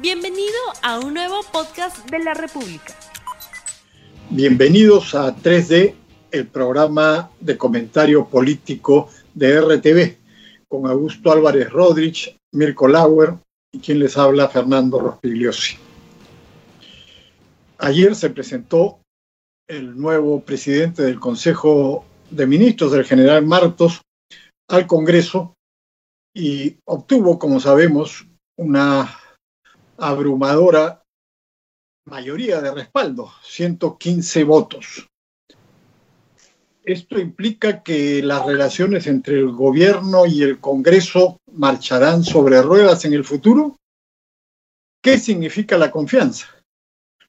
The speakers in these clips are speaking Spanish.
Bienvenido a un nuevo podcast de la República. Bienvenidos a 3D, el programa de comentario político de RTV, con Augusto Álvarez Rodríguez, Mirko Lauer y quien les habla, Fernando Rospigliosi. Ayer se presentó el nuevo presidente del Consejo de Ministros, el general Martos, al Congreso y obtuvo, como sabemos, una abrumadora mayoría de respaldo, 115 votos. Esto implica que las relaciones entre el gobierno y el Congreso marcharán sobre ruedas en el futuro. ¿Qué significa la confianza?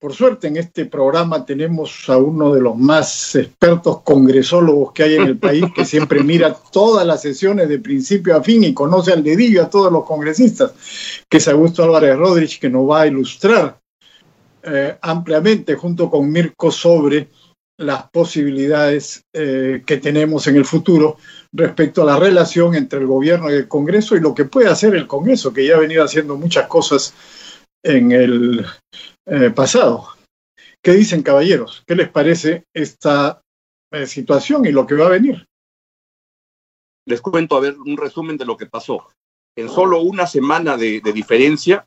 Por suerte en este programa tenemos a uno de los más expertos congresólogos que hay en el país, que siempre mira todas las sesiones de principio a fin y conoce al dedillo a todos los congresistas, que es Augusto Álvarez Rodríguez, que nos va a ilustrar eh, ampliamente junto con Mirko sobre las posibilidades eh, que tenemos en el futuro respecto a la relación entre el gobierno y el Congreso y lo que puede hacer el Congreso, que ya ha venido haciendo muchas cosas en el eh, pasado. ¿Qué dicen, caballeros? ¿Qué les parece esta eh, situación y lo que va a venir? Les cuento, a ver, un resumen de lo que pasó. En solo una semana de, diferencia,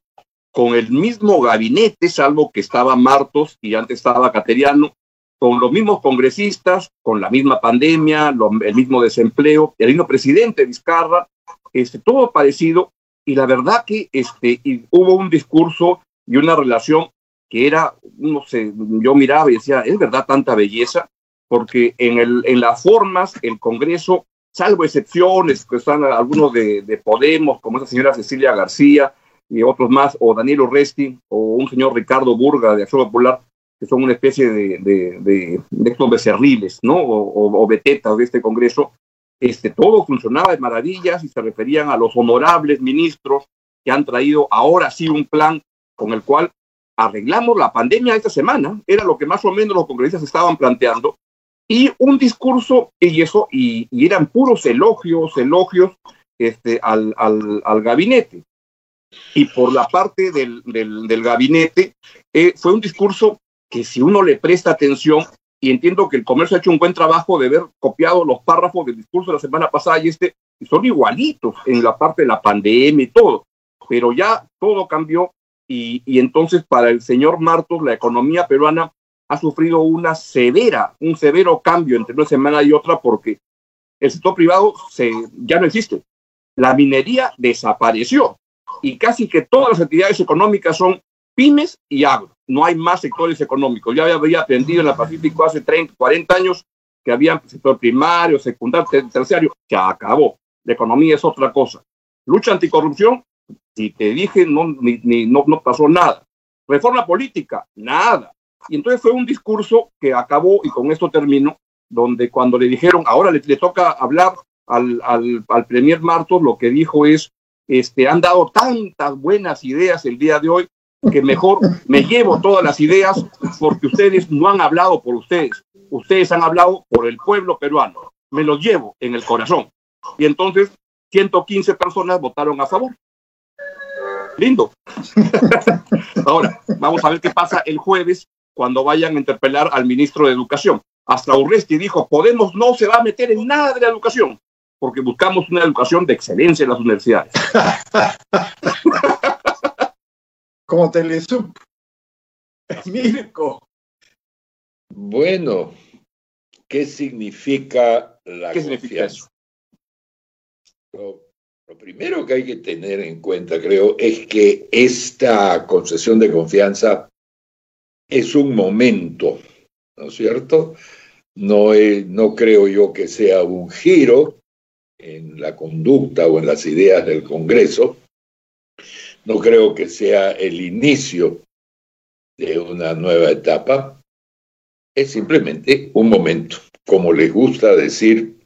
con el mismo gabinete, salvo que estaba Martos y antes estaba Cateriano, con los mismos congresistas, con la misma pandemia, el mismo desempleo, el mismo presidente Vizcarra, este, todo parecido, y la verdad que este, hubo un discurso y una relación que era, no sé, yo miraba y decía, ¿es verdad tanta belleza? Porque en, el, en las formas, el Congreso, salvo excepciones, que están algunos de, de Podemos, como esa señora Cecilia García y otros más, o Daniel Orresti, o un señor Ricardo Burga de Acción Popular, que son una especie de, de, de, de estos becerriles, ¿no? O, o, betetas de este Congreso, este, todo funcionaba de maravillas y se referían a los honorables ministros que han traído ahora sí un plan con el cual arreglamos la pandemia esta semana, era lo que más o menos los congresistas estaban planteando, y un discurso, y eso, y, eran puros elogios, elogios este, al, al, al, gabinete. Y por la parte del, del, del gabinete, eh, fue un discurso que si uno le presta atención, y entiendo que el comercio ha hecho un buen trabajo de haber copiado los párrafos del discurso de la semana pasada y este, y son igualitos en la parte de la pandemia y todo, pero ya todo cambió y, entonces para el señor Martos la economía peruana ha sufrido una severa, un severo cambio entre una semana y otra porque el sector privado se, ya no existe. La minería desapareció y casi que todas las actividades económicas son pymes y agro. No hay más sectores económicos. Ya había aprendido en la Pacífico hace 30, 40 años que había sector primario, secundario, terciario, que acabó. La economía es otra cosa. Lucha anticorrupción, si te dije, no, ni, no, no pasó nada. Reforma política, nada. Y entonces fue un discurso que acabó, y con esto termino, donde cuando le dijeron, ahora le, le toca hablar al, al, al, Premier Martos, lo que dijo es, este, han dado tantas buenas ideas el día de hoy, que mejor me llevo todas las ideas porque ustedes no han hablado por ustedes, ustedes han hablado por el pueblo peruano, me los llevo en el corazón. Y entonces 115 personas votaron a favor lindo. Ahora, vamos a ver qué pasa el jueves cuando vayan a interpelar al ministro de Educación. Hasta Urresti dijo, Podemos no se va a meter en nada de la educación, porque buscamos una educación de excelencia en las universidades. Como Telesup. Mirko. Bueno, ¿qué significa la ¿Qué significa eso? Lo primero que hay que tener en cuenta, creo, es que esta concesión de confianza es un momento, ¿no es cierto? No, es, no creo yo que sea un giro en la conducta o en las ideas del Congreso. No creo que sea el inicio de una nueva etapa. Es simplemente un momento, como les gusta decir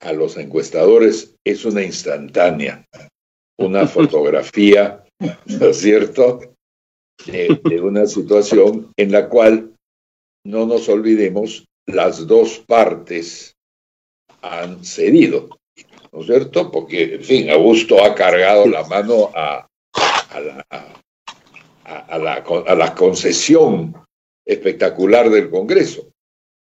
a los encuestadores es una instantánea, una fotografía, ¿no es cierto?, de, de, una situación en la cual, no nos olvidemos, las dos partes han cedido, ¿no es cierto? Porque, en fin, Augusto ha cargado la mano a, a, la, a, la, a la concesión espectacular del Congreso,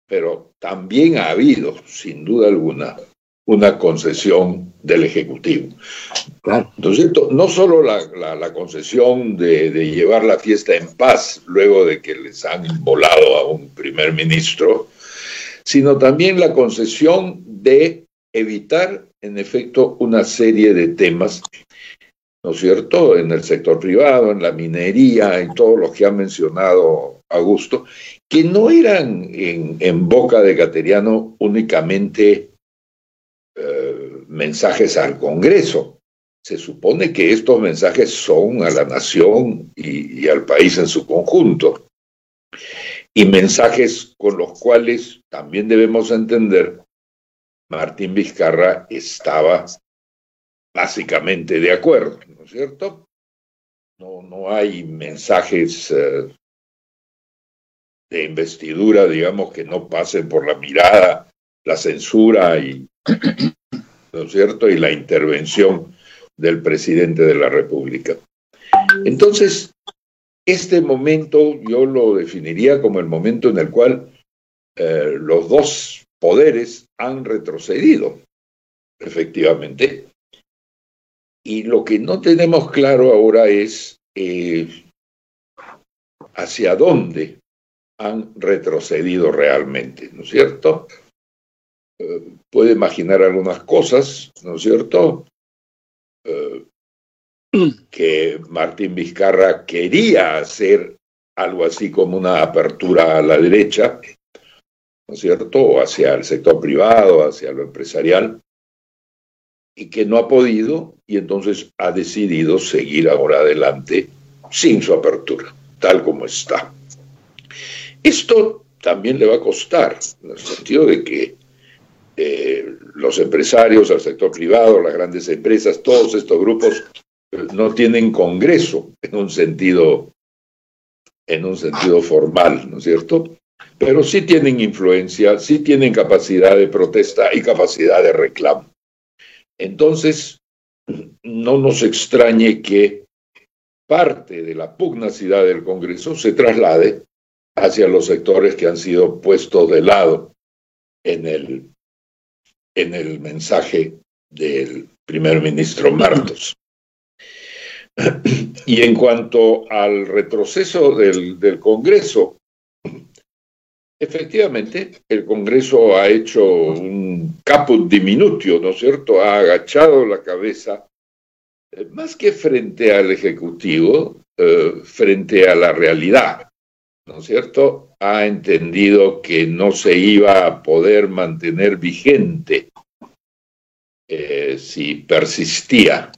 pero también ha habido, sin duda alguna, una concesión del Ejecutivo. Claro. Entonces, no solo la, concesión de, de, llevar la fiesta en paz luego de que les han volado a un primer ministro, sino también la concesión de evitar, en efecto, una serie de temas ¿no es cierto?, en el sector privado, en la minería, en todos los que ha mencionado Augusto, que no eran en, boca de Cateriano únicamente eh, mensajes al Congreso. Se supone que estos mensajes son a la nación y, y al país en su conjunto. Y mensajes con los cuales también debemos entender Martín Vizcarra estaba básicamente de acuerdo, ¿no es cierto? No, no hay mensajes eh, de investidura, digamos, que no pasen por la mirada, la censura y, ¿no es cierto? Y la intervención del presidente de la República. Entonces, este momento yo lo definiría como el momento en el cual eh, los dos poderes han retrocedido, efectivamente, y lo que no tenemos claro ahora es eh, hacia dónde han retrocedido realmente, ¿no es cierto? Eh, puede imaginar algunas cosas, ¿no es cierto? Eh, que Martín Vizcarra quería hacer algo así como una apertura a la derecha, ¿no es cierto? Hacia el sector privado, hacia lo empresarial, y que no ha podido y entonces ha decidido seguir ahora adelante sin su apertura, tal como está. Esto también le va a costar, en el sentido de que eh, los empresarios, el sector privado, las grandes empresas, todos estos grupos eh, no tienen congreso en un sentido en un sentido formal, ¿no es cierto? Pero sí tienen influencia, sí tienen capacidad de protesta y capacidad de reclamo. Entonces, no nos extrañe que parte de la pugnacidad del Congreso se traslade hacia los sectores que han sido puestos de lado en el, en el mensaje del primer ministro Martos. Y en cuanto al retroceso del, del Congreso, Efectivamente, el Congreso ha hecho un caput diminutio, ¿no es cierto? Ha agachado la cabeza, eh, más que frente al Ejecutivo, eh, frente a la realidad, ¿no es cierto? Ha entendido que no se iba a poder mantener vigente eh, si persistía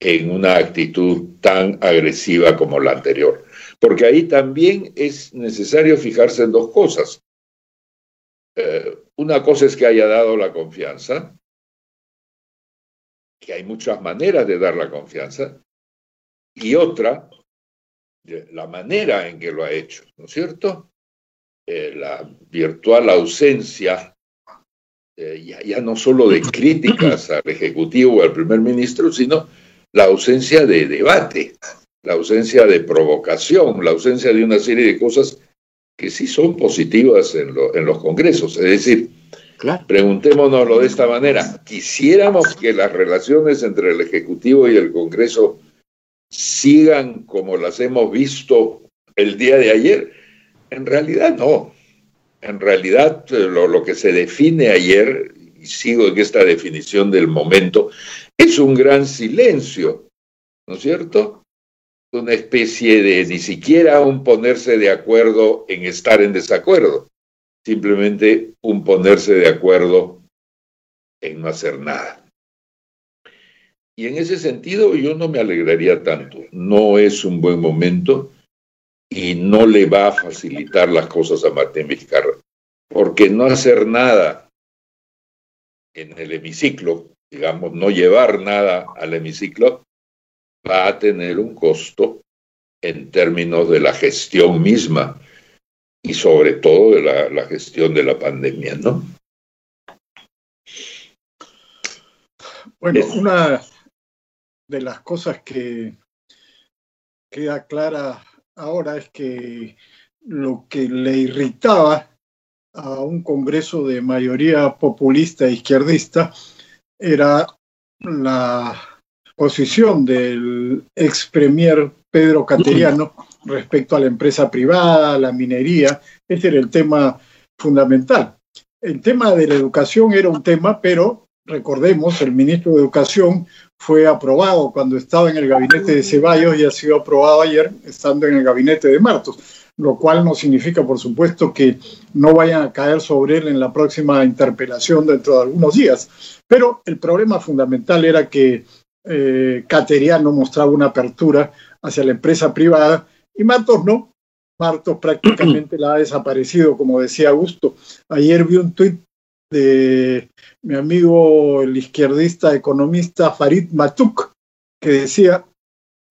en una actitud tan agresiva como la anterior porque ahí también es necesario fijarse en dos cosas. Eh, una cosa es que haya dado la confianza, que hay muchas maneras de dar la confianza, y otra, la manera en que lo ha hecho, ¿no es cierto? Eh, la virtual ausencia, eh, ya, ya, no solo de críticas al Ejecutivo o al primer ministro, sino la ausencia de debate la ausencia de provocación, la ausencia de una serie de cosas que sí son positivas en, los congresos. Es decir, preguntémonoslo de esta manera, ¿quisiéramos que las relaciones entre el Ejecutivo y el Congreso sigan como las hemos visto el día de ayer? En realidad no. En realidad eh, lo, lo que se define ayer, y sigo en esta definición del momento, es un gran silencio, ¿no es cierto? una especie de ni siquiera un ponerse de acuerdo en estar en desacuerdo, simplemente un ponerse de acuerdo en no hacer nada. Y en ese sentido yo no me alegraría tanto. No es un buen momento y no le va a facilitar las cosas a Martín Vizcarra, porque no hacer nada en el hemiciclo, digamos, no llevar nada al hemiciclo, va a tener un costo en términos de la gestión misma y sobre todo de la, gestión de la pandemia, ¿no? Bueno, una de las cosas que queda clara ahora es que lo que le irritaba a un Congreso de mayoría populista e izquierdista era la posición del ex premier Pedro Cateriano respecto a la empresa privada, la minería. Ese era el tema fundamental. El tema de la educación era un tema, pero recordemos, el ministro de Educación fue aprobado cuando estaba en el gabinete de Ceballos y ha sido aprobado ayer estando en el gabinete de Martos, lo cual no significa, por supuesto, que no vayan a caer sobre él en la próxima interpelación dentro de algunos días. Pero el problema fundamental era que eh, Cateriano mostraba una apertura hacia la empresa privada y Martos no. Martos prácticamente la ha desaparecido, como decía Augusto. Ayer vi un tuit de mi amigo el izquierdista economista Farid Matuk, que decía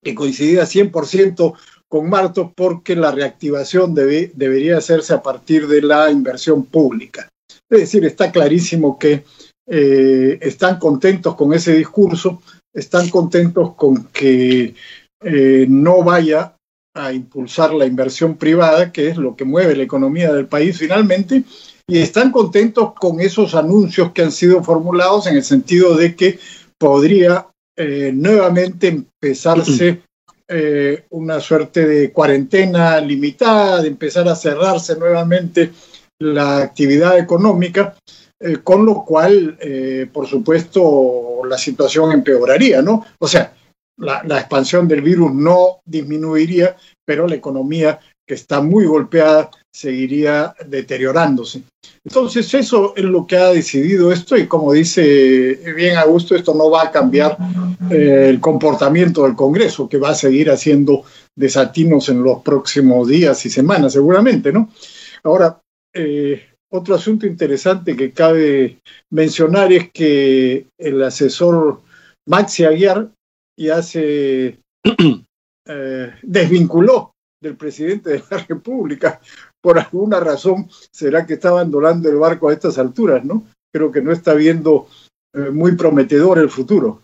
que coincidía 100% con Martos porque la reactivación debería hacerse a partir de la inversión pública. Es decir, está clarísimo que eh, están contentos con ese discurso, están contentos con que eh, no vaya a impulsar la inversión privada, que es lo que mueve la economía del país finalmente, y están contentos con esos anuncios que han sido formulados en el sentido de que podría eh, nuevamente empezarse eh, una suerte de cuarentena limitada, de empezar a cerrarse nuevamente la actividad económica, con lo cual, por supuesto, la situación empeoraría, ¿no? O sea, la, expansión del virus no disminuiría, pero la economía que está muy golpeada seguiría deteriorándose. Entonces eso es lo que ha decidido esto y como dice bien Augusto, esto no va a cambiar eh, el comportamiento del Congreso, que va a seguir haciendo desatinos en los próximos días y semanas seguramente, ¿no? Ahora, eh, otro asunto interesante que cabe mencionar es que el asesor Maxi Aguiar ya se eh, desvinculó del presidente de la República. Por alguna razón será que está abandonando el barco a estas alturas, ¿no? Creo que no está viendo eh, muy prometedor el futuro.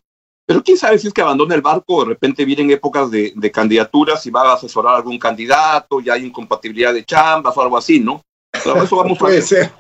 Pero quién sabe si es que abandona el barco, de repente vienen épocas de, candidaturas y va a asesorar a algún candidato, ya hay incompatibilidad de chambas o algo así, ¿no? eso vamos Puede ser.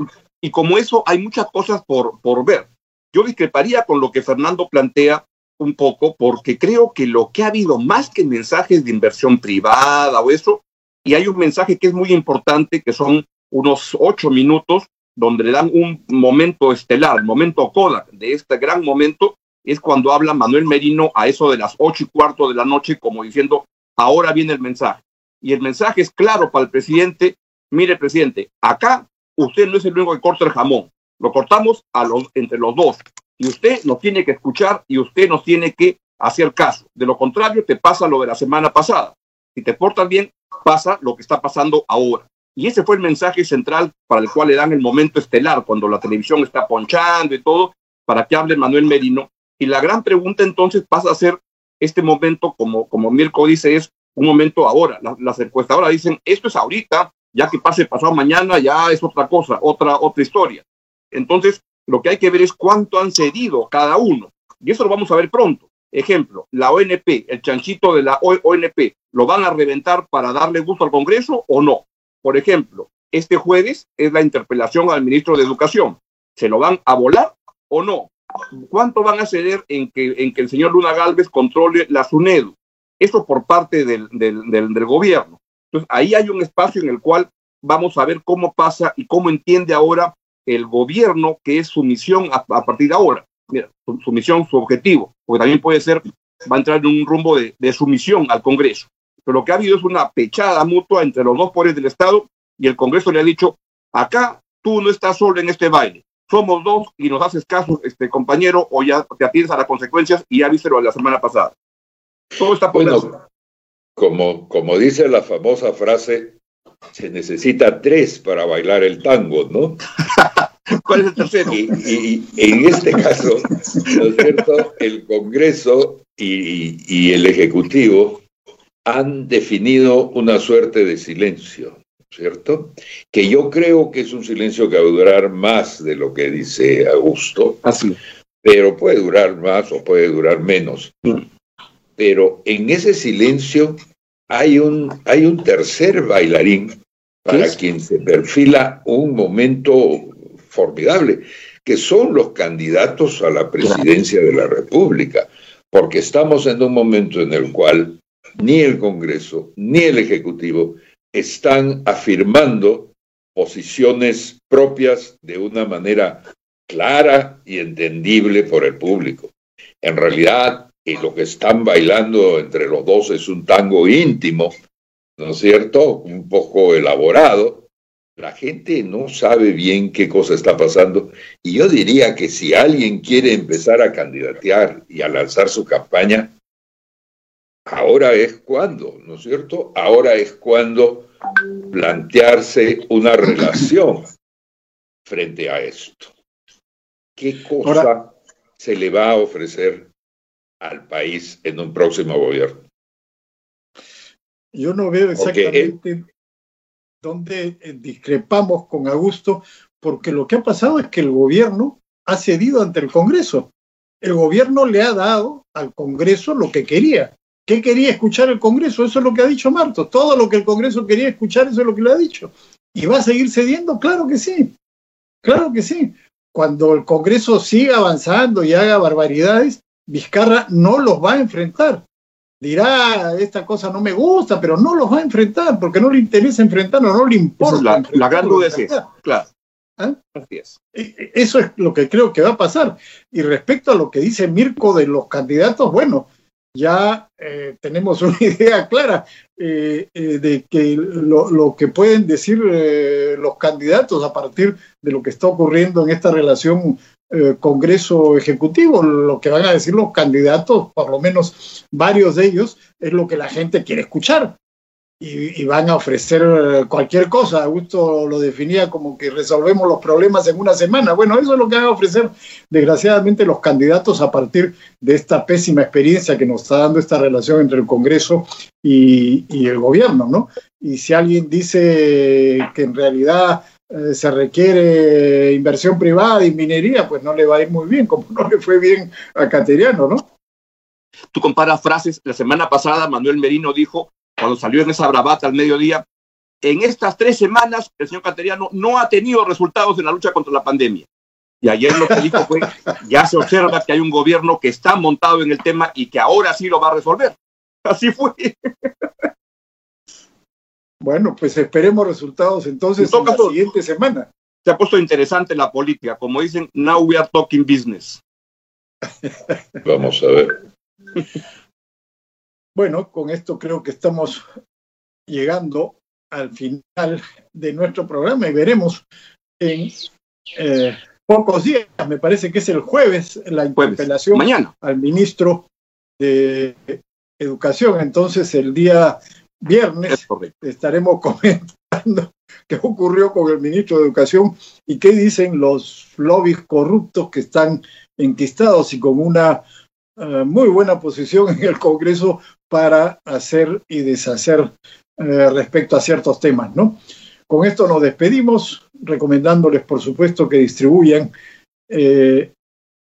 Y como eso, hay muchas cosas por, por ver. Yo discreparía con lo que Fernando plantea un poco porque creo que lo que ha habido más que mensajes de inversión privada o eso, y hay un mensaje que es muy importante, que son unos ocho minutos donde le dan un momento estelar, el momento coda de este gran momento, es cuando habla Manuel Merino a eso de las ocho y cuarto de la noche, como diciendo, ahora viene el mensaje. Y el mensaje es claro para el presidente, mire presidente, acá usted no es el único que corta el jamón, lo cortamos a los, entre los dos y usted nos tiene que escuchar y usted nos tiene que hacer caso. De lo contrario, te pasa lo de la semana pasada. Si te portas bien, pasa lo que está pasando ahora. Y ese fue el mensaje central para el cual le dan el momento estelar, cuando la televisión está ponchando y todo, para que hable Manuel Merino. Y la gran pregunta entonces pasa a ser este momento, como, como Mirko dice, es un momento ahora. Las, encuestadoras dicen, esto es ahorita, ya que pase pasado mañana, ya es otra cosa, otra, otra historia. Entonces, lo que hay que ver es cuánto han cedido cada uno. Y eso lo vamos a ver pronto. Ejemplo, la ONP, el chanchito de la ONP, ¿lo van a reventar para darle gusto al Congreso o no? Por ejemplo, este jueves es la interpelación al ministro de Educación. ¿Se lo van a volar o no? ¿Cuánto van a ceder en que, en que el señor Luna Galvez controle la SUNEDU? Eso por parte del, del, del gobierno. Entonces, ahí hay un espacio en el cual vamos a ver cómo pasa y cómo entiende ahora el gobierno, que es su misión a, partir de ahora. Mira, su, misión, su objetivo, porque también puede ser, va a entrar en un rumbo de, de sumisión al Congreso. Pero lo que ha habido es una pechada mutua entre los dos poderes del Estado y el Congreso le ha dicho, acá tú no estás solo en este baile, somos dos y nos haces caso, este compañero, o ya te atiendes a las consecuencias y ya viste lo de la semana pasada. Todo está por bueno, como, como dice la famosa frase, se necesita tres para bailar el tango, ¿no? ¿Cuál es el tercero? Y, en este caso, ¿no es cierto? El Congreso y, el Ejecutivo han definido una suerte de silencio, ¿cierto? Que yo creo que es un silencio que va a durar más de lo que dice Augusto. Así. Pero puede durar más o puede durar menos. Mm. Pero en ese silencio hay un, hay un tercer bailarín para quien se perfila un momento formidable, que son los candidatos a la presidencia de la República, porque estamos en un momento en el cual ni el Congreso ni el Ejecutivo están afirmando posiciones propias de una manera clara y entendible por el público. En realidad, y lo que están bailando entre los dos es un tango íntimo, ¿no es cierto? Un poco elaborado. La gente no sabe bien qué cosa está pasando y yo diría que si alguien quiere empezar a candidatear y a lanzar su campaña, ahora es cuando, ¿no es cierto? Ahora es cuando plantearse una relación frente a esto. ¿Qué cosa se le va a ofrecer al país en un próximo gobierno? Yo no veo exactamente dónde eh, discrepamos con Augusto, porque lo que ha pasado es que el gobierno ha cedido ante el Congreso. El gobierno le ha dado al Congreso lo que quería. ¿Qué quería escuchar el Congreso? Eso es lo que ha dicho Marto. Todo lo que el Congreso quería escuchar, eso es lo que le ha dicho. ¿Y va a seguir cediendo? Claro que sí. Claro que sí. Cuando el Congreso siga avanzando y haga barbaridades, Vizcarra no los va a enfrentar. Dirá, esta cosa no me gusta, pero no los va a enfrentar porque no le interesa enfrentarlo, no le importa. la, gran duda es claro. ¿Ah? E, e, eso es lo que creo que va a pasar. Y respecto a lo que dice Mirko de los candidatos, bueno, ya eh, tenemos una idea clara eh, eh, de que lo, que pueden decir los candidatos a partir de lo que está ocurriendo en esta relación Congreso Ejecutivo, lo que van a decir los candidatos, por lo menos varios de ellos, es lo que la gente quiere escuchar y, van a ofrecer eh, cualquier cosa. Augusto lo definía como que resolvemos los problemas en una semana. Bueno, eso es lo que van a ofrecer, desgraciadamente, los candidatos a partir de esta pésima experiencia que nos está dando esta relación entre el Congreso y, el gobierno, ¿no? Y si alguien dice que en realidad eh, se requiere inversión privada y minería, pues no le va a ir muy bien, como no le fue bien a Cateriano, ¿no? Tú comparas frases, la semana pasada Manuel Merino dijo cuando salió en esa bravata al mediodía, en estas tres semanas el señor Cateriano no ha tenido resultados en la lucha contra la pandemia. Y ayer lo que dijo fue, ya se observa que hay un gobierno que está montado en el tema y que ahora sí lo va a resolver. Así fue. Bueno, pues esperemos resultados entonces en la siguiente semana. Se ha puesto interesante la política. Como dicen, now we are talking business. Vamos a ver. Bueno, con esto creo que estamos llegando al final de nuestro programa y veremos en eh, pocos días, me parece que es el jueves, la interpelación al ministro de Educación. Entonces, el día viernes estaremos comentando qué ocurrió con el ministro de Educación y qué dicen los lobbies corruptos que están enquistados y con una eh, muy buena posición en el Congreso para hacer y deshacer eh, respecto a ciertos temas, ¿no? Con esto nos despedimos, recomendándoles, por supuesto, que distribuyan eh,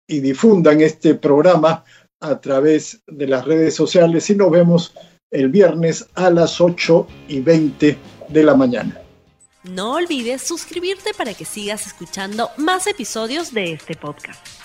y difundan este programa a través de las redes sociales y nos vemos el viernes a las 8 y 20 de la mañana. No olvides suscribirte para que sigas escuchando más episodios de este podcast.